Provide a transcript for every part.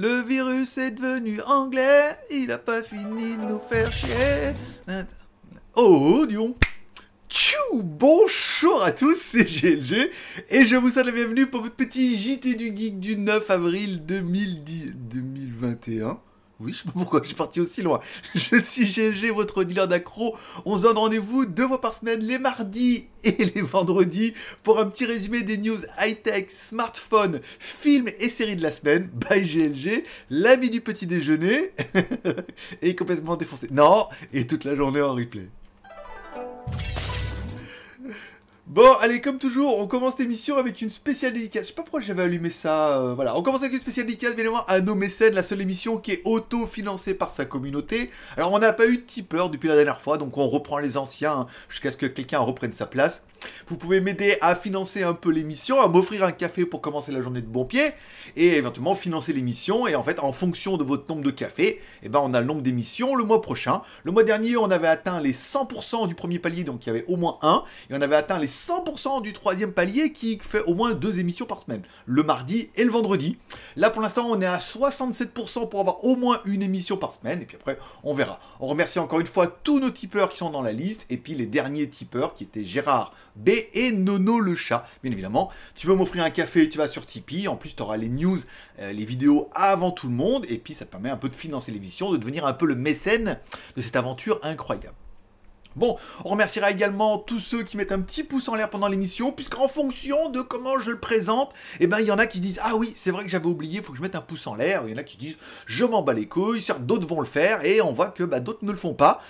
Le virus est devenu anglais, il a pas fini de nous faire chier. Oh, Dion. Tchou Bonjour à tous, c'est GLG et je vous souhaite la bienvenue pour votre petit JT du Geek du 9 avril 2010, 2021. Oui, je sais pas pourquoi je parti aussi loin. Je suis GLG, votre dealer d'accro. On se donne rendez-vous deux fois par semaine, les mardis et les vendredis, pour un petit résumé des news high-tech, smartphones, films et séries de la semaine. Bye GLG, l'ami du petit déjeuner, et complètement défoncé. Non, et toute la journée en replay. Bon, allez, comme toujours, on commence l'émission avec une spéciale dédicace. Je sais pas pourquoi j'avais allumé ça. euh, voilà, on commence avec une spéciale dédicace, bien évidemment, à nos mécènes, la seule émission qui est auto-financée par sa communauté. Alors, on n'a pas eu de tipeur depuis la dernière fois, donc on reprend les anciens hein, jusqu'à ce que quelqu'un reprenne sa place. Vous pouvez m'aider à financer un peu l'émission, à m'offrir un café pour commencer la journée de bon pied, et éventuellement financer l'émission. Et en fait, en fonction de votre nombre de cafés, eh ben, on a le nombre d'émissions le mois prochain. Le mois dernier, on avait atteint les 100% du premier palier, donc il y avait au moins un, et on avait atteint les 100% du troisième palier qui fait au moins deux émissions par semaine, le mardi et le vendredi. Là, pour l'instant, on est à 67% pour avoir au moins une émission par semaine, et puis après, on verra. On remercie encore une fois tous nos tipeurs qui sont dans la liste, et puis les derniers tipeurs qui étaient Gérard B et Nono le chat. Bien évidemment, tu veux m'offrir un café, tu vas sur Tipeee. En plus, tu auras les news, euh, les vidéos avant tout le monde. Et puis, ça te permet un peu de financer l'émission, de devenir un peu le mécène de cette aventure incroyable. Bon, on remerciera également tous ceux qui mettent un petit pouce en l'air pendant l'émission, puisqu'en fonction de comment je le présente, eh ben il y en a qui disent ah oui c'est vrai que j'avais oublié, il faut que je mette un pouce en l'air. Il y en a qui disent je m'en bats les couilles, d'autres vont le faire et on voit que bah, d'autres ne le font pas.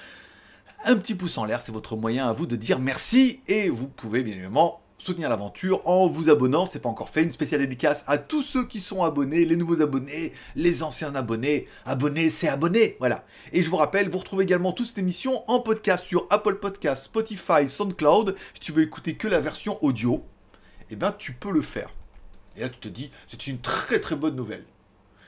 Un petit pouce en l'air, c'est votre moyen à vous de dire merci et vous pouvez bien évidemment soutenir l'aventure en vous abonnant, c'est pas encore fait, une spéciale dédicace à tous ceux qui sont abonnés, les nouveaux abonnés, les anciens abonnés, abonnés c'est abonnés, voilà. Et je vous rappelle, vous retrouvez également toute cette émission en podcast sur Apple Podcast, Spotify, SoundCloud, si tu veux écouter que la version audio, eh ben tu peux le faire. Et là tu te dis, c'est une très très bonne nouvelle.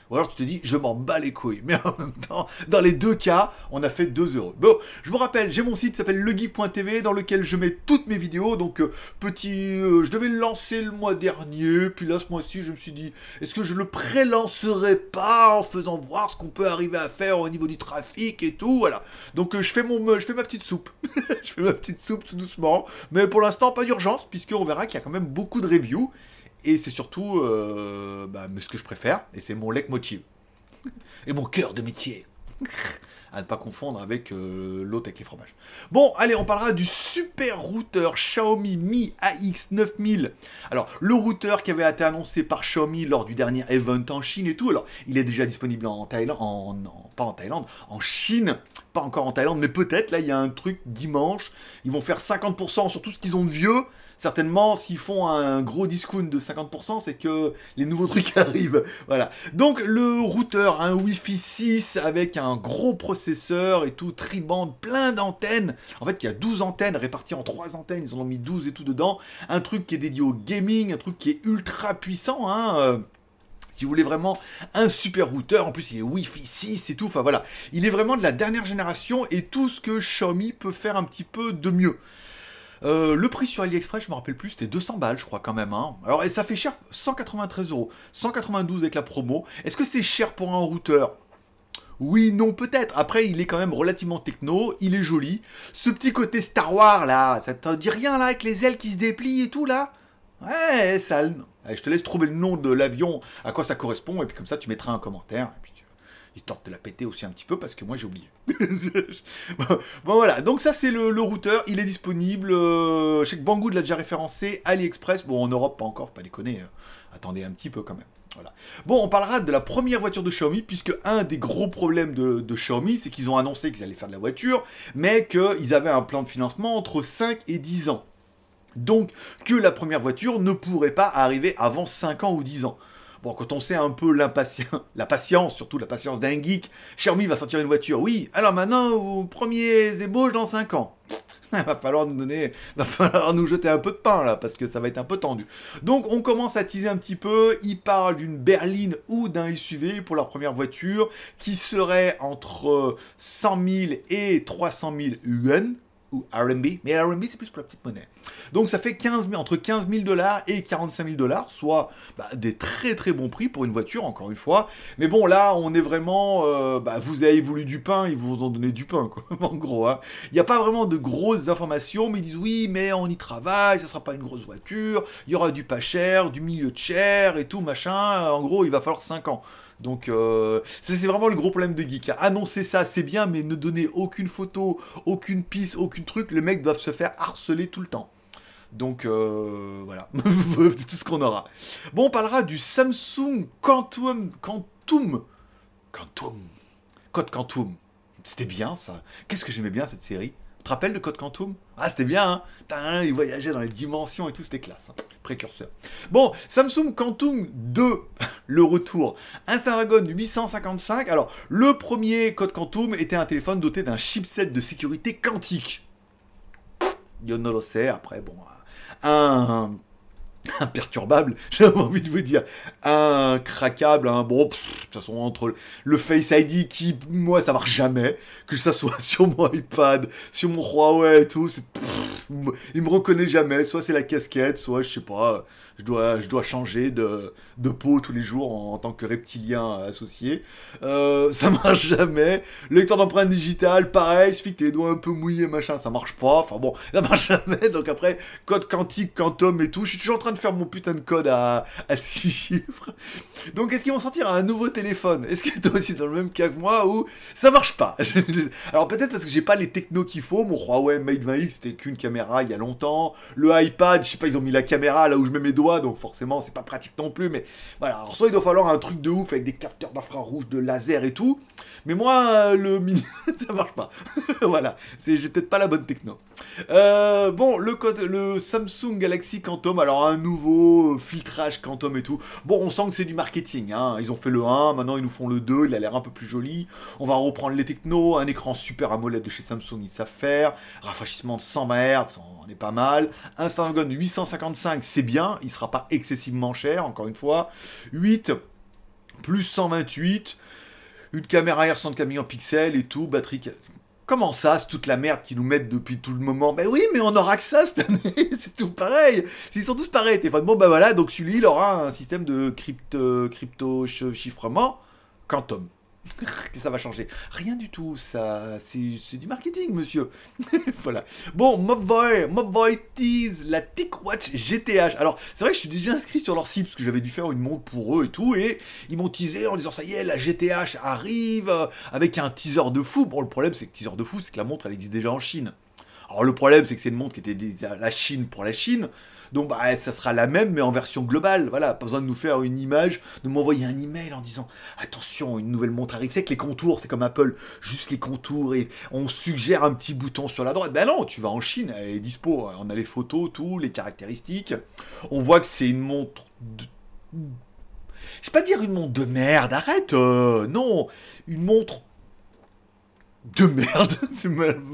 Ou alors tu te dis, je m'en bats les couilles. Mais en même temps, dans les deux cas, on a fait 2 euros. Bon, je vous rappelle, j'ai mon site qui s'appelle legeek.tv dans lequel je mets toutes mes vidéos. Donc, euh, petit. euh, je devais le lancer le mois dernier. Puis là, ce mois-ci, je me suis dit, est-ce que je le pré-lancerai pas en faisant voir ce qu'on peut arriver à faire au niveau du trafic et tout Voilà. Donc, euh, je, fais mon, je fais ma petite soupe. je fais ma petite soupe tout doucement. Mais pour l'instant, pas d'urgence, puisqu'on verra qu'il y a quand même beaucoup de reviews. Et c'est surtout euh, bah, ce que je préfère, et c'est mon leitmotiv. Et mon cœur de métier. À ne pas confondre avec euh, l'autre avec les fromages. Bon, allez, on parlera du super routeur Xiaomi Mi AX9000. Alors, le routeur qui avait été annoncé par Xiaomi lors du dernier event en Chine et tout. Alors, il est déjà disponible en Thaïlande, pas en Thaïlande, en Chine. Pas encore en Thaïlande, mais peut-être. Là, il y a un truc dimanche. Ils vont faire 50% sur tout ce qu'ils ont de vieux. Certainement, s'ils font un gros discount de 50%, c'est que les nouveaux trucs arrivent. Voilà. Donc, le routeur, un Wi-Fi 6 avec un gros processeur et tout, triband, plein d'antennes. En fait, il y a 12 antennes réparties en 3 antennes. Ils en ont mis 12 et tout dedans. Un truc qui est dédié au gaming, un truc qui est ultra puissant. Hein. euh, si vous voulez vraiment un super routeur, en plus il est Wi-Fi 6 et tout, enfin voilà, il est vraiment de la dernière génération et tout ce que Xiaomi peut faire un petit peu de mieux. Euh, le prix sur AliExpress, je me rappelle plus, c'était 200 balles, je crois quand même. Hein. Alors, et ça fait cher, 193 euros, 192 avec la promo. Est-ce que c'est cher pour un routeur? Oui, non, peut-être. Après, il est quand même relativement techno, il est joli. Ce petit côté Star Wars là, ça te dit rien là avec les ailes qui se déplient et tout là? Ouais, ça. Allez, je te laisse trouver le nom de l'avion, à quoi ça correspond, et puis comme ça, tu mettras un commentaire. Il tente de la péter aussi un petit peu parce que moi j'ai oublié. bon, voilà, donc ça c'est le, routeur, il est disponible. euh, je sais que Banggood l'a déjà référencé, AliExpress, bon en Europe pas encore, pas déconner. euh, attendez un petit peu quand même. Bon, on parlera de la première voiture de Xiaomi, puisque un des gros problèmes de, de Xiaomi, c'est qu'ils ont annoncé qu'ils allaient faire de la voiture, mais qu'ils avaient un plan de financement entre 5 et 10 ans. Donc, que la première voiture ne pourrait pas arriver avant 5 ans ou 10 ans. Bon, quand on sait un peu la patience, surtout la patience d'un geek, Xiaomi va sortir une voiture. Oui, alors maintenant, aux premiers ébauches dans 5 ans. Il va falloir nous donner, va falloir nous jeter un peu de pain là, parce que ça va être un peu tendu. Donc on commence à teaser un petit peu. Ils parlent d'une berline ou d'un SUV pour leur première voiture, qui serait entre 100 000 et 300 000 yuan. Ou RMB, mais RMB c'est plus pour la petite monnaie. Donc ça fait 15 entre 15 000 dollars et 45 000 dollars, soit bah, des très très bons prix pour une voiture, encore une fois. Mais bon, là, on est vraiment. Euh, bah, vous avez voulu du pain, ils vous ont donné du pain, quoi, en gros. Hein. Il n'y a pas vraiment de grosses informations, mais ils disent oui, mais on y travaille, ça sera pas une grosse voiture, il y aura du pas cher, du milieu de cher et tout, machin. En gros, il va falloir 5 ans. Donc euh, c'est vraiment le gros problème de Geek. Annoncer ça, c'est bien, mais ne donner aucune photo, aucune piste, aucun truc, les mecs doivent se faire harceler tout le temps. Donc euh, voilà, tout ce qu'on aura. Bon, on parlera du Samsung Quantum, Quantum, Quantum, Code Quantum. C'était bien ça. Qu'est-ce que j'aimais bien cette série? Tu rappelles de Code Quantum? Ah, c'était bien, hein Il voyageait dans les dimensions et tout, c'était classe. Hein. Précurseur. Bon, Samsung Quantum 2, le retour. Un Snapdragon 855. Alors, le premier Code Quantum était un téléphone doté d'un chipset de sécurité quantique. Yo ne le sait, après, bon, un imperturbable, j'ai envie de vous dire, un craquable, un bon, de toute façon, entre le Face ID qui, moi, ça marche jamais, que ça soit sur mon iPad, sur mon Huawei et tout, c'est, il me reconnaît jamais, soit c'est la casquette, soit, je sais pas, je dois, je dois changer de, de peau tous les jours en, tant que reptilien associé. Euh, ça marche jamais. Lecteur d'empreinte digitale, pareil, il suffit que les doigts un peu mouillés, machin, ça marche pas. Enfin bon, ça marche jamais. Donc après, code quantique, quantum et tout. Je suis toujours en train de faire mon putain de code à, à 6 chiffres. Donc est-ce qu'ils vont sortir un nouveau téléphone? Est-ce que toi aussi dans le même cas que moi ou ça marche pas? Alors peut-être parce que j'ai pas les technos qu'il faut. Mon Huawei Mate 20X c'était qu'une caméra il y a longtemps. Le iPad, je sais pas, ils ont mis la caméra là où je mets mes doigts donc forcément c'est pas pratique non plus. Mais voilà, alors soit il doit falloir un truc de ouf avec des capteurs d'infrarouge, de laser et tout. Mais moi, euh, le mini, ça marche pas. voilà, c'est j'ai peut-être pas la bonne techno. Euh, bon, le code, le Samsung Galaxy Quantum, alors un nouveau filtrage Quantum et tout. Bon, on sent que c'est du marketing. Hein. Ils ont fait le 1, maintenant ils nous font le 2, il a l'air un peu plus joli. On va reprendre les technos, un écran super AMOLED de chez Samsung, ils savent faire. Rafraîchissement de 100 Hz, on est pas mal. Un Snapdragon 855, c'est bien, il sera pas excessivement cher, encore une fois. 8 plus 128 une caméra arrière 64 millions de pixels et tout, batterie. Comment ça, c'est toute la merde qu'ils nous mettent depuis tout le moment? Ben oui, mais on aura que ça cette année, c'est tout pareil. Ils sont tous pareils, téléphone. Bon, ben voilà, donc celui-là, il aura un système de crypto, crypto chiffrement quantum que ça va changer. Rien du tout, ça, c'est du marketing, monsieur. voilà. Bon, Mobvoi, Mobvoi tease la TicWatch GTH. Alors, c'est vrai que je suis déjà inscrit sur leur site parce que j'avais dû faire une montre pour eux et tout, et ils m'ont teasé en disant ça y est, la GTH arrive avec un teaser de fou. Bon, le problème, c'est que teaser de fou, c'est que la montre, elle existe déjà en Chine. Alors, le problème, c'est que c'est une montre qui était la Chine pour la Chine. Donc bah, ça sera la même, mais en version globale. Voilà, pas besoin de nous faire une image, de m'envoyer un email en disant attention, une nouvelle montre arrive. C'est que les contours, c'est comme Apple, juste les contours et on suggère un petit bouton sur la droite. Ben non, tu vas en Chine, elle est dispo. On a les photos, tout, les caractéristiques. On voit que c'est une montre de... Je vais pas dire une montre de merde, arrête, euh, non, une montre de merde, ça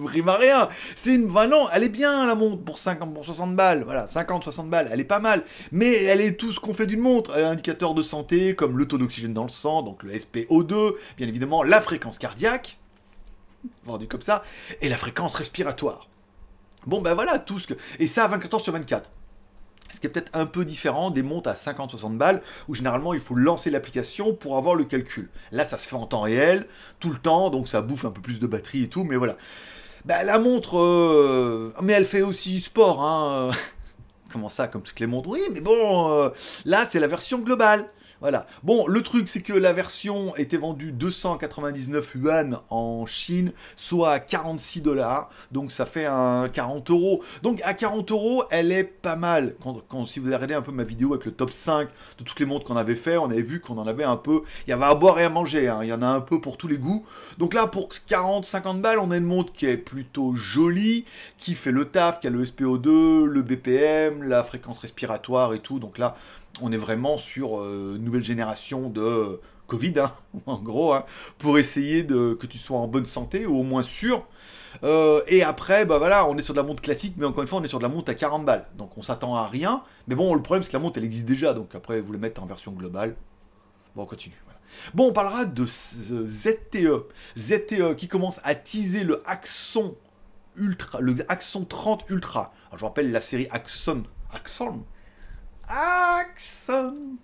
rime à rien. C'est une, bah non, elle est bien la montre pour 50, pour 60 balles, voilà, 50, 60 balles, elle est pas mal. Mais elle est tout ce qu'on fait d'une montre. Elle a un indicateur de santé comme le taux d'oxygène dans le sang, donc le SPO2, bien évidemment la fréquence cardiaque, vendu comme ça, et la fréquence respiratoire. Bon ben voilà tout ce que, et ça à 24 heures sur 24. Ce qui est peut-être un peu différent des montres à 50-60 balles, où généralement il faut lancer l'application pour avoir le calcul. Là, ça se fait en temps réel, tout le temps, donc ça bouffe un peu plus de batterie et tout, mais voilà. Bah, la montre, euh, mais elle fait aussi sport, hein. Comment ça, comme toutes les montres? Oui, mais bon, euh, là c'est la version globale. Voilà. Bon, le truc, c'est que la version était vendue 299 yuan en Chine, soit à 46 dollars. Donc ça fait un 40 euros. Donc à 40 euros, elle est pas mal. Si vous regardé un peu ma vidéo avec le top 5 de toutes les montres qu'on avait fait, on avait vu qu'on en avait un peu. Il y avait à boire et à manger. Hein. Il y en a un peu pour tous les goûts. Donc là, pour 40-50 balles, on a une montre qui est plutôt jolie, qui fait le taf, qui a le SPO2, le BPM, la fréquence respiratoire et tout. Donc là, on est vraiment sur euh, nouvelle génération de Covid, hein, en gros, hein, pour essayer de, que tu sois en bonne santé, ou au moins sûr. Euh, et après, bah voilà, on est sur de la montre classique, mais encore une fois, on est sur de la montre à 40 balles. Donc on s'attend à rien. Mais bon, le problème, c'est que la montre, elle existe déjà. Donc après, vous le mettez en version globale. Bon, on continue. Bon, on parlera de ZTE. ZTE qui commence à teaser le Axon Ultra, le Axon 30 Ultra. Je vous rappelle la série Axon. Axon Axon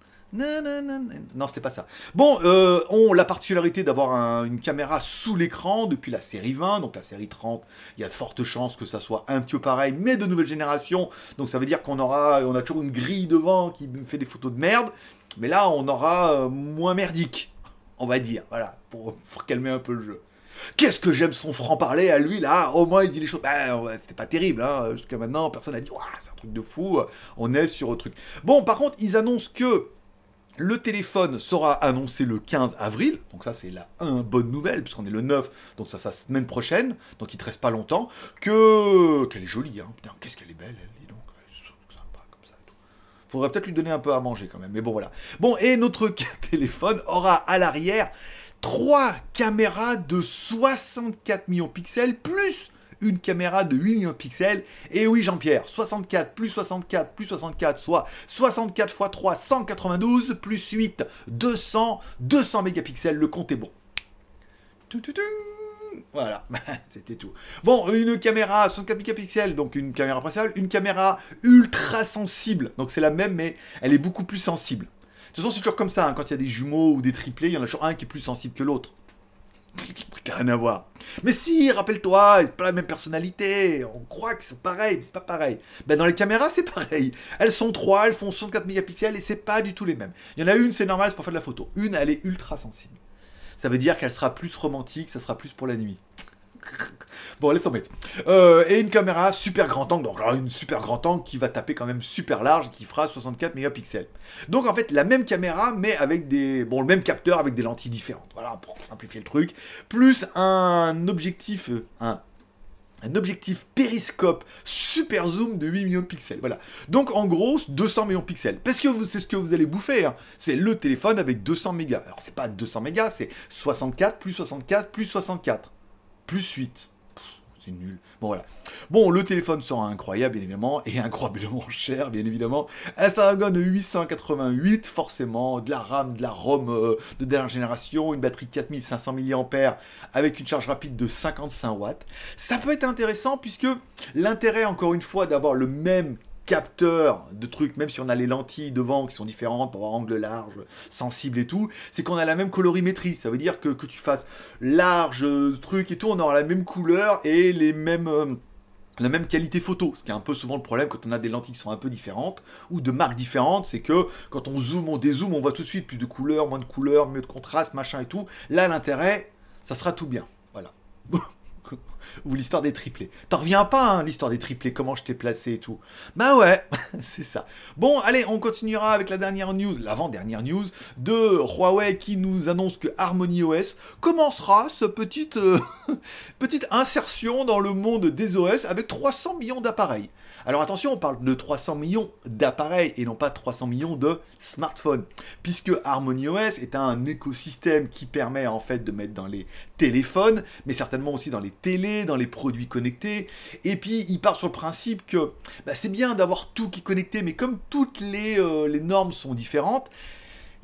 non, c'était pas ça. Bon, euh, on la particularité d'avoir une caméra sous l'écran depuis la série 20, donc la série 30. Il y a de fortes chances que ça soit un petit peu pareil, mais de nouvelle génération. Donc ça veut dire qu'on aura, on a toujours une grille devant qui fait des photos de merde. Mais là, on aura euh, moins merdique, on va dire. Voilà, pour, calmer un peu le jeu. Qu'est-ce que j'aime son franc-parler à lui, là? Au moins, il dit les choses. Ben, c'était pas terrible, hein. Jusqu'à maintenant, personne n'a dit, c'est un truc de fou. On est sur un truc. Bon, par contre, ils annoncent que le téléphone sera annoncé le 15 avril, donc ça c'est la un bonne nouvelle, puisqu'on est le 9, donc ça, ça semaine prochaine, donc il te reste pas longtemps, que... qu'elle est jolie, hein, qu'est-ce qu'elle est belle, elle, dis donc, sympa comme ça tout. Faudrait peut-être lui donner un peu à manger quand même, mais bon voilà. Bon, et notre téléphone aura à l'arrière trois caméras de 64 millions de pixels, plus une caméra de 8 millions de pixels. Et oui, Jean-Pierre, 64 plus 64 plus 64, soit 64 x 3, 192, plus 8, 200, 200 mégapixels, le compte est bon. Voilà, c'était tout. Bon, une caméra 64 mégapixels, donc une caméra principale, une caméra ultra sensible, donc c'est la même, mais elle est beaucoup plus sensible. Toute façon, c'est toujours comme ça, hein, quand il y a des jumeaux ou des triplés, il y en a toujours un qui est plus sensible que l'autre. Rien à voir. Mais si, rappelle-toi, c'est pas la même personnalité. On croit que c'est pareil, mais c'est pas pareil. Ben dans les caméras, c'est pareil. Elles sont trois, elles font 64 mégapixels et c'est pas du tout les mêmes. Il y en a une, c'est normal, c'est pour faire de la photo. Une, elle est ultra sensible. Ça veut dire qu'elle sera plus romantique, ça sera plus pour la nuit. Bon, laisse tomber. Euh, et une caméra super grand angle, donc une super grand angle qui va taper quand même super large, qui fera 64 mégapixels. Donc en fait, la même caméra, mais avec des. Bon, le même capteur avec des lentilles différentes. Voilà, pour simplifier le truc. Plus un objectif. Euh, un objectif périscope super zoom de 8 millions de pixels. Voilà. Donc en gros, 200 millions de pixels. Parce que c'est ce que vous allez bouffer. Hein. C'est le téléphone avec 200 mégas. Alors c'est pas 200 mégas, c'est 64 plus 64 plus 64 plus 8. C'est nul. Bon, voilà. Bon, le téléphone sera incroyable, bien évidemment, et incroyablement cher, bien évidemment. Un Snapdragon 888, forcément, de la RAM, de la ROM euh, de dernière génération, une batterie de 4500 mAh avec une charge rapide de 55 watts. Ça peut être intéressant puisque l'intérêt, encore une fois, d'avoir le même capteur de trucs, même si on a les lentilles devant qui sont différentes pour avoir angle large, sensible et tout, c'est qu'on a la même colorimétrie. Ça veut dire que, que tu fasses large, euh, truc et tout, on aura la même couleur et les mêmes. Euh, la même qualité photo, ce qui est un peu souvent le problème quand on a des lentilles qui sont un peu différentes ou de marques différentes, c'est que quand on zoome, on dézoome, on voit tout de suite plus de couleurs, moins de couleurs, mieux de contraste, machin et tout. Là, l'intérêt, ça sera tout bien. Voilà. ou l'histoire des triplés. T'en reviens pas, hein, l'histoire des triplés, comment je t'ai placé et tout. Bah ouais, c'est ça. Bon, allez, on continuera avec la dernière news, l'avant-dernière news, de Huawei qui nous annonce que Harmony OS commencera ce petite, euh, petite insertion dans le monde des OS avec 300 millions d'appareils. Alors attention, on parle de 300 millions d'appareils et non pas 300 millions de smartphones, puisque Harmony OS est un écosystème qui permet en fait de mettre dans les téléphones, mais certainement aussi dans les télés, dans les produits connectés. Et puis il part sur le principe que bah, c'est bien d'avoir tout qui est connecté, mais comme toutes les, euh, les normes sont différentes,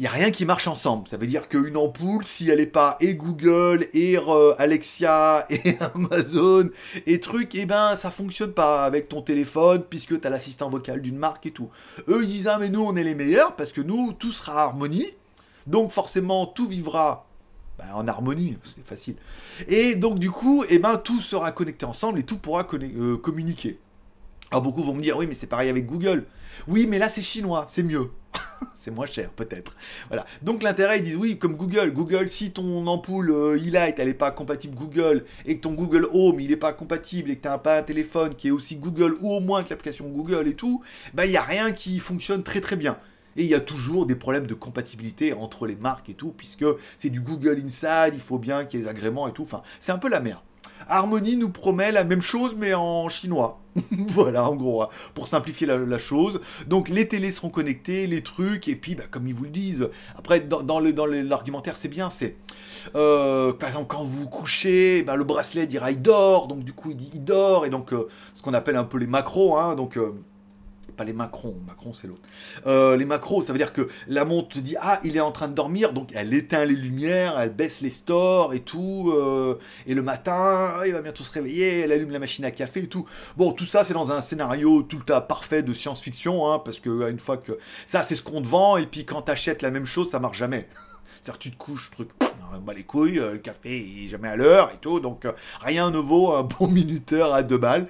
il n'y a rien qui marche ensemble. Ça veut dire qu'une ampoule, si elle n'est pas et Google, et euh, Alexia, et Amazon, et trucs, et eh ben ça fonctionne pas avec ton téléphone, puisque tu as l'assistant vocal d'une marque et tout. Eux, ils disent, ah mais nous, on est les meilleurs, parce que nous, tout sera harmonie. Donc forcément, tout vivra bah, en harmonie, c'est facile. Et donc du coup, et eh ben, tout sera connecté ensemble et tout pourra euh, communiquer. Alors beaucoup vont me dire, oui, mais c'est pareil avec Google. Oui, mais là c'est chinois, c'est mieux. c'est moins cher peut-être. Voilà. Donc l'intérêt, ils disent oui, comme Google. Google, si ton ampoule euh, e-light, elle n'est pas compatible Google, et que ton Google Home, il n'est pas compatible, et que tu n'as pas un téléphone qui est aussi Google, ou au moins que l'application Google et tout, bah il n'y a rien qui fonctionne très très bien. Et il y a toujours des problèmes de compatibilité entre les marques et tout, puisque c'est du Google Inside, il faut bien qu'il y ait les agréments et tout. Enfin, c'est un peu la merde. Harmony nous promet la même chose mais en chinois. voilà, en gros, hein, pour simplifier la, chose. Donc les télés seront connectées, les trucs, et puis bah, comme ils vous le disent, après dans, dans l'argumentaire c'est bien, c'est euh, par exemple quand vous vous couchez, bah, le bracelet dira il dort, donc du coup il dit dort, et donc euh, ce qu'on appelle un peu les macros, hein, donc... Euh, les macrons, Macron c'est l'autre. Euh, les macros, ça veut dire que la montre dit ah il est en train de dormir, donc elle éteint les lumières, elle baisse les stores et tout, euh, et le matin il va bientôt se réveiller, elle allume la machine à café et tout. Bon tout ça c'est dans un scénario tout le temps parfait de science-fiction, hein, parce que une fois que ça c'est ce qu'on te vend, et puis quand t'achètes la même chose ça marche jamais. C'est-à-dire tu te couches, truc, bah les couilles, euh, le café est jamais à l'heure et tout, donc rien ne vaut un bon minuteur à deux balles.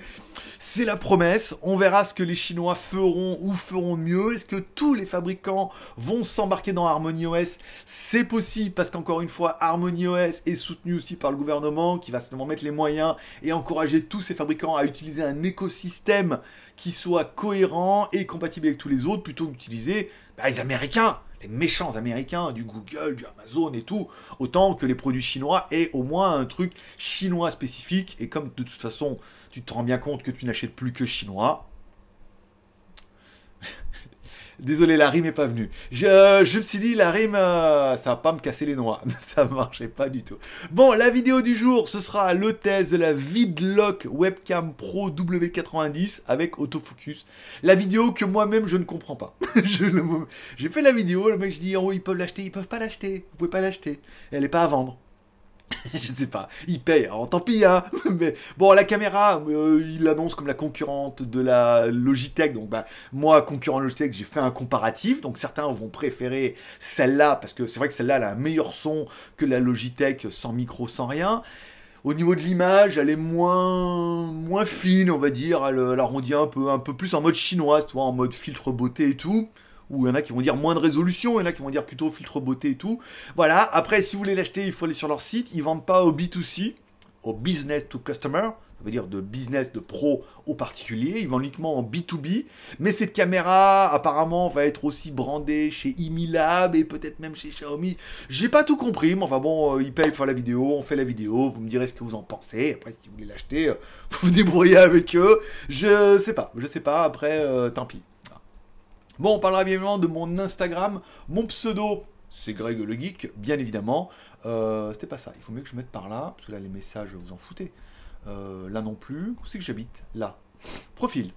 C'est la promesse. On verra ce que les Chinois feront ou feront mieux. Est-ce que tous les fabricants vont s'embarquer dans Harmony OS C'est possible parce qu'encore une fois, Harmony OS est soutenu aussi par le gouvernement qui va seulement mettre les moyens et encourager tous ces fabricants à utiliser un écosystème qui soit cohérent et compatible avec tous les autres plutôt que d'utiliser bah, les Américains les méchants américains, du Google, du Amazon et tout, autant que les produits chinois aient au moins un truc chinois spécifique. Et comme de toute façon, tu te rends bien compte que tu n'achètes plus que chinois. Désolé, la rime est pas venue. Je, me suis dit, la rime, euh, ça va pas me casser les noix. ça marchait pas du tout. Bon, la vidéo du jour, ce sera le test de la Vidlock Webcam Pro W90 avec autofocus. La vidéo que moi-même, je ne comprends pas. J'ai fait la vidéo, le mec, je dis, oh, ils peuvent l'acheter, ils peuvent pas l'acheter. Vous pouvez pas l'acheter. Elle est pas à vendre. je sais pas, il paye, tant pis, hein. Mais bon, la caméra, euh, il l'annonce comme la concurrente de la Logitech. Donc, bah, moi, concurrent Logitech, j'ai fait un comparatif. Donc, certains vont préférer celle-là parce que c'est vrai que celle-là a un meilleur son que la Logitech sans micro, sans rien. Au niveau de l'image, elle est moins, moins fine, on va dire. Elle, elle arrondit un peu, un peu plus en mode chinois, en mode filtre beauté et tout ou il y en a qui vont dire moins de résolution, il y en a qui vont dire plutôt filtre beauté et tout. Voilà, après si vous voulez l'acheter, il faut aller sur leur site, ils vendent pas au B2C, au business to customer, ça veut dire de business, de pro au particulier, ils vendent uniquement en B2B, mais cette caméra apparemment va être aussi brandée chez Imilab et peut-être même chez Xiaomi. J'ai pas tout compris, mais enfin bon, euh, ils payent pour la vidéo, on fait la vidéo, vous me direz ce que vous en pensez, après si vous voulez l'acheter, euh, vous vous débrouillez avec eux, je sais pas, je sais pas, après euh, tant pis. Bon, on parlera bien évidemment de mon Instagram. Mon pseudo, c'est Greg le Geek, bien évidemment. Euh, c'était pas ça. Il faut mieux que je mette par là, parce que là, les messages, vous en foutez. Euh, là non plus. Où c'est que j'habite? Là. Profil.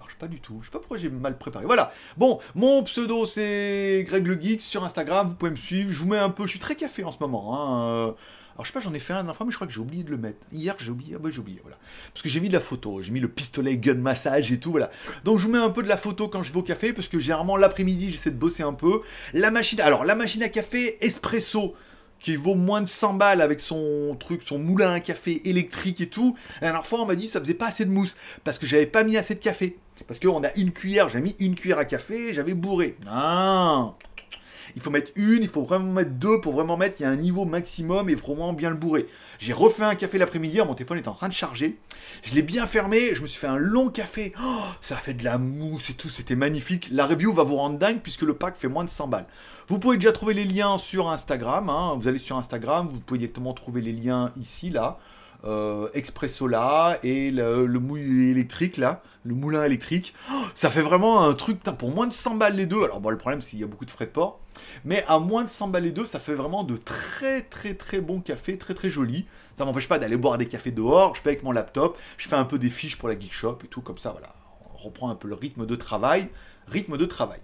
Marche pas du tout. Je sais pas pourquoi j'ai mal préparé. Voilà. Bon, mon pseudo, c'est Greg le Geek sur Instagram. Vous pouvez me suivre. Je vous mets un peu. Je suis très café en ce moment. Hein. Alors je sais pas, j'en ai fait un la fois, mais je crois que j'ai oublié de le mettre. Hier, j'ai oublié. Ah bah j'ai oublié, voilà. Parce que j'ai mis de la photo, j'ai mis le pistolet gun massage et tout, voilà. Donc je vous mets un peu de la photo quand je vais au café, parce que généralement l'après-midi, j'essaie de bosser un peu. La machine, alors la machine à café espresso qui vaut moins de 100 balles avec son truc, son moulin à café électrique et tout. La dernière fois, on m'a dit que ça faisait pas assez de mousse parce que j'avais pas mis assez de café. Parce qu'on a une cuillère, j'ai mis une cuillère à café, j'avais bourré. Ah il faut mettre une, il faut vraiment mettre deux pour vraiment mettre, il y a un niveau maximum et vraiment bien le bourrer. J'ai refait un café l'après-midi, mon téléphone était en train de charger. Je l'ai bien fermé, je me suis fait un long café. Oh, ça a fait de la mousse et tout, c'était magnifique. La review va vous rendre dingue puisque le pack fait moins de 100 balles. Vous pouvez déjà trouver les liens sur Instagram. Hein. Vous allez sur Instagram, vous pouvez directement trouver les liens ici, là. Euh, Expresso là et le, le électrique là, le moulin électrique. Oh, ça fait vraiment un truc pour moins de 100 balles les deux. Alors bon, le problème c'est qu'il y a beaucoup de frais de port, mais à moins de 100 balles les deux, ça fait vraiment de très très très bons cafés, très très jolis. Ça m'empêche pas d'aller boire des cafés dehors. Je paye avec mon laptop, je fais un peu des fiches pour la Geek Shop et tout comme ça. Voilà, on reprend un peu le rythme de travail, rythme de travail.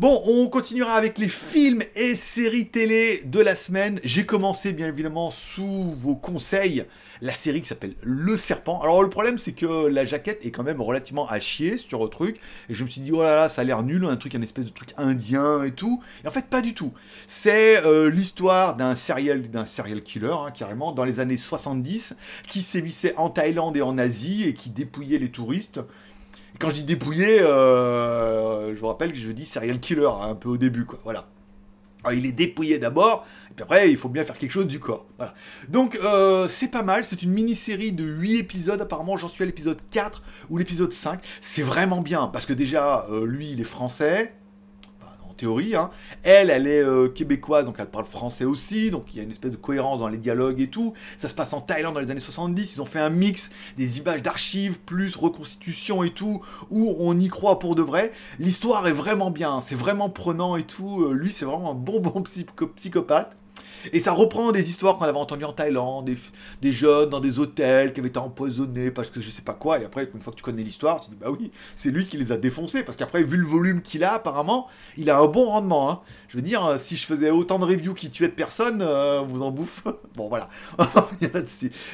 Bon, on continuera avec les films et séries télé de la semaine. J'ai commencé bien évidemment sous vos conseils la série qui s'appelle Le Serpent. Alors le problème c'est que la jaquette est quand même relativement à chier sur le truc. Et je me suis dit, oh là là, ça a l'air nul, un truc, un espèce de truc indien et tout. Et en fait, pas du tout. C'est euh, l'histoire d'un serial, killer, hein, carrément, dans les années 70, qui sévissait en Thaïlande et en Asie et qui dépouillait les touristes quand je dis dépouillé, euh, je vous rappelle que je dis serial killer hein, un peu au début, quoi. Voilà. il est dépouillé d'abord, et puis après, il faut bien faire quelque chose du corps. Donc, euh, c'est pas mal. C'est une mini-série de 8 épisodes. Apparemment, j'en suis à l'épisode 4 ou l'épisode 5. C'est vraiment bien, parce que déjà, euh, lui, il est français théorie. Hein. Elle, elle est euh, québécoise, donc elle parle français aussi, donc il y a une espèce de cohérence dans les dialogues et tout. Ça se passe en Thaïlande dans les années 70, ils ont fait un mix des images d'archives plus reconstitution et tout, où on y croit pour de vrai. L'histoire est vraiment bien, c'est vraiment prenant et tout. Euh, lui, c'est vraiment un bon bon psychopathe. Et ça reprend des histoires qu'on avait entendues en Thaïlande, des, des, jeunes dans des hôtels qui avaient été empoisonnés parce que je sais pas quoi. Et après, une fois que tu connais l'histoire, tu dis bah oui, c'est lui qui les a défoncés. Parce qu'après, vu le volume qu'il a, apparemment, il a un bon rendement. Hein. Je veux dire, si je faisais autant de reviews qui tuaient de personnes, euh, vous en bouffe. bon, voilà.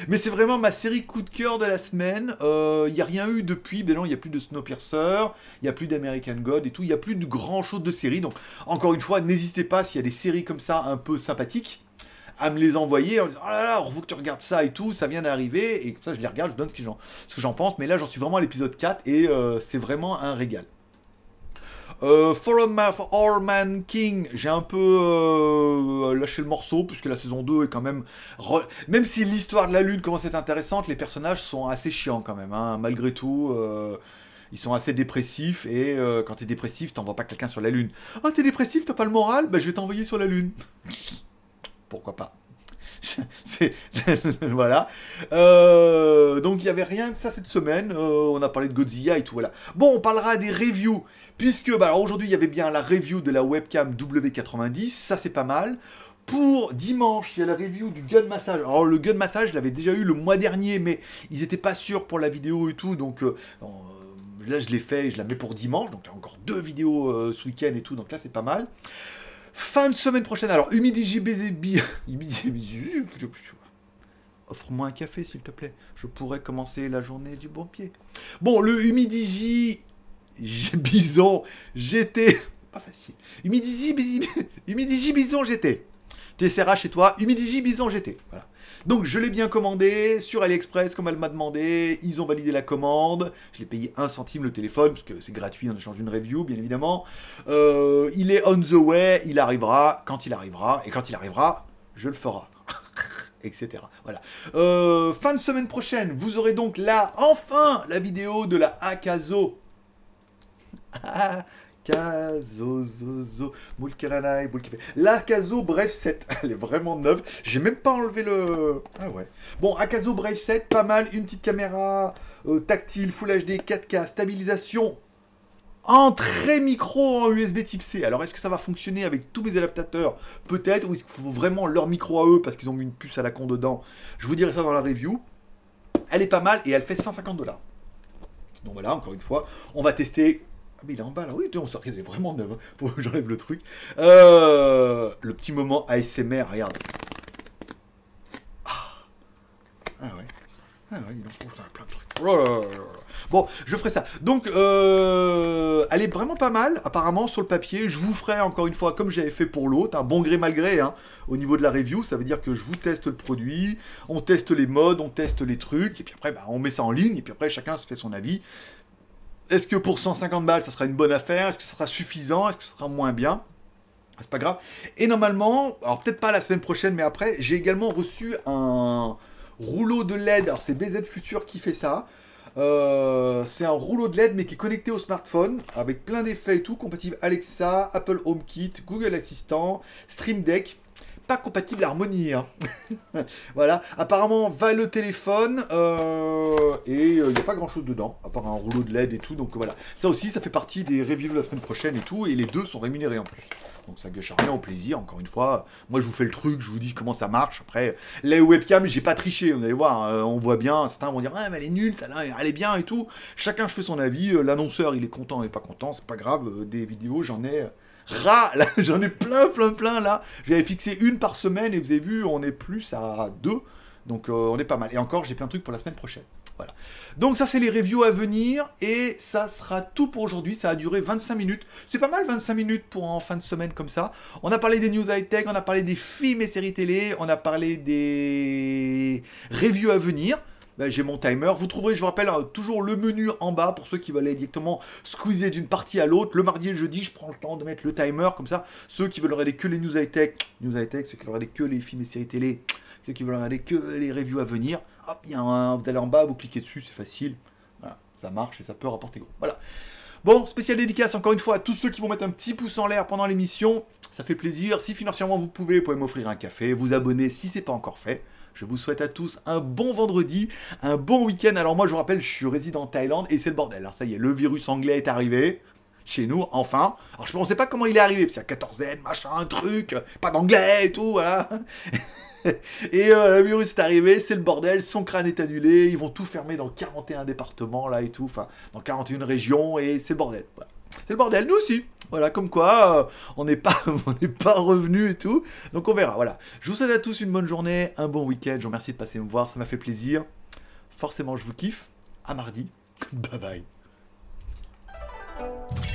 Mais c'est vraiment ma série coup de cœur de la semaine. Il euh, n'y a rien eu depuis. Ben non, il n'y a plus de Snowpiercer, il n'y a plus d'American God et tout. Il n'y a plus de grand chose de série. Donc, encore une fois, n'hésitez pas s'il y a des séries comme ça un peu sympathiques à me les envoyer en disant oh là là, il faut que tu regardes ça et tout, ça vient d'arriver, et comme ça je les regarde, je donne ce que j'en pense, mais là j'en suis vraiment à l'épisode 4 et euh, c'est vraiment un régal. Euh, Forum of Orman King, j'ai un peu euh, lâché le morceau, puisque la saison 2 est quand même... Même si l'histoire de la Lune commence à être intéressante, les personnages sont assez chiants quand même, hein, malgré tout. Euh, ils sont assez dépressifs, et quand t'es dépressif, t'envoies pas quelqu'un sur la Lune. Oh, t'es dépressif, t'as pas le moral? Bah, je vais t'envoyer sur la Lune. Pourquoi pas voilà. Euh, donc il n'y avait rien que ça cette semaine. Euh, on a parlé de Godzilla et tout. Voilà. Bon, on parlera des reviews. Puisque bah, aujourd'hui, il y avait bien la review de la webcam W90. Ça, c'est pas mal. Pour dimanche, il y a la review du gun massage. Alors le gun massage, je l'avais déjà eu le mois dernier, mais ils n'étaient pas sûrs pour la vidéo et tout. Donc euh, là, je l'ai fait et je la mets pour dimanche. Donc il y a encore deux vidéos ce week-end et tout. Donc là, c'est pas mal. Fin de semaine prochaine. Alors, Humidigi. Offre-moi un café, s'il te plaît. Je pourrais commencer la journée du bon pied. Bon, le Humidigi Bison GT. Pas facile. Humidigi, Bison GT. Tu chez toi. Humidigi Bison GT. Voilà. Donc je l'ai bien commandé sur AliExpress comme elle m'a demandé. Ils ont validé la commande. Je l'ai payé 1 centime le téléphone parce que c'est gratuit en échange d'une review, bien évidemment. Euh, il est on the way. Il arrivera quand il arrivera. Et quand il arrivera, je le ferai. etc. Voilà. Euh, fin de semaine prochaine, vous aurez donc là, enfin, la vidéo de la Akazo. Kazo, Zozo, La Kazo Brave 7, elle est vraiment neuve. J'ai même pas enlevé le. Ah ouais. Bon, Akazo Brave 7, pas mal. Une petite caméra euh, tactile, Full HD, 4K, stabilisation. Entrée micro en USB type C. Alors, est-ce que ça va fonctionner avec tous mes adaptateurs? Peut-être. Ou est-ce qu'il faut vraiment leur micro à eux parce qu'ils ont mis une puce à la con dedans? Je vous dirai ça dans la review. Elle est pas mal et elle fait 150 dollars. Donc voilà, encore une fois, on va tester ah mais il est en bas là, oui, on sort, il est vraiment neuf, hein. j'enlève le truc. Euh, le petit moment ASMR, regarde. Ah, ah ouais. Ah ouais, il en plein de trucs. Oh bon, je ferai ça. Donc, euh, elle est vraiment pas mal, apparemment, sur le papier. Je vous ferai, encore une fois, comme j'avais fait pour l'autre, un bon gré mal gré, hein, au niveau de la review. Ça veut dire que je vous teste le produit, on teste les modes, on teste les trucs, et puis après, bah, on met ça en ligne, et puis après, chacun se fait son avis. Est-ce que pour 150 balles, ça sera une bonne affaire? Est-ce que ça sera suffisant? Est-ce que ça sera moins bien? C'est pas grave. Et normalement, alors peut-être pas la semaine prochaine, mais après, j'ai également reçu un rouleau de LED. Alors c'est BZ Future qui fait ça. Euh, c'est un rouleau de LED mais qui est connecté au smartphone avec plein d'effets et tout, compatible Alexa, Apple HomeKit, Google Assistant, Stream Deck pas compatible Harmony. Hein. voilà. Apparemment, va le téléphone euh, et il euh, n'y a pas grand chose dedans, à part un rouleau de LED et tout. Donc voilà. Ça aussi, ça fait partie des reviews de la semaine prochaine et tout. Et les deux sont rémunérés en plus. Donc ça gâche rien au plaisir, encore une fois. Moi, je vous fais le truc, je vous dis comment ça marche. Après, les webcams, j'ai pas triché. Vous allez voir, hein. on voit bien. Certains vont dire, ah, mais elle est nulle, elle est bien et tout. Chacun, je fais son avis. Euh, l'annonceur, il est content et pas content, c'est pas grave. Des vidéos, j'en ai J'en ai plein, plein, plein là. J'avais fixé une par semaine et vous avez vu, on est plus à deux. Donc euh, on est pas mal. Et encore, j'ai plein de trucs pour la semaine prochaine. Voilà. Donc ça, c'est les reviews à venir. Et ça sera tout pour aujourd'hui. Ça a duré 25 minutes. C'est pas mal 25 minutes pour en fin de semaine comme ça. On a parlé des news high-tech, on a parlé des films et séries télé, on a parlé des reviews à venir. Ben, j'ai mon timer. Vous trouverez, je vous rappelle, hein, toujours le menu en bas pour ceux qui veulent aller directement squeezer d'une partie à l'autre. Le mardi et le jeudi, je prends le temps de mettre le timer comme ça. Ceux qui veulent regarder que les news high-tech, news high-tech, ceux qui veulent regarder que les films et séries télé, ceux qui veulent regarder que les reviews à venir, hop, il y a un, vous allez en bas, vous cliquez dessus, c'est facile. Ça marche et ça peut rapporter gros. Voilà. Bon, spécial dédicace encore une fois à tous ceux qui vont mettre un petit pouce en l'air pendant l'émission. Ça fait plaisir. Si financièrement vous pouvez, vous pouvez m'offrir un café, vous abonner si c'est pas encore fait. Je vous souhaite à tous un bon vendredi, un bon week-end. Alors moi je vous rappelle, je suis résident en Thaïlande et c'est le bordel. Alors ça y est, le virus anglais est arrivé. chez nous, enfin. Alors je ne sais pas comment il est arrivé, parce qu'il y a 14 machin, truc, pas d'anglais et tout, voilà. et euh, le virus est arrivé, c'est le bordel, son crâne est annulé, ils vont tout fermer dans 41 départements là et tout, enfin dans 41 régions, et c'est le bordel. C'est le bordel, nous aussi. Voilà, comme quoi, euh, on n'est pas, on n'est pas revenu et tout. Donc on verra. Voilà. Je vous souhaite à tous une bonne journée, un bon week-end. Je vous remercie de passer me voir, ça m'a fait plaisir. Forcément, je vous kiffe. À mardi. Bye bye.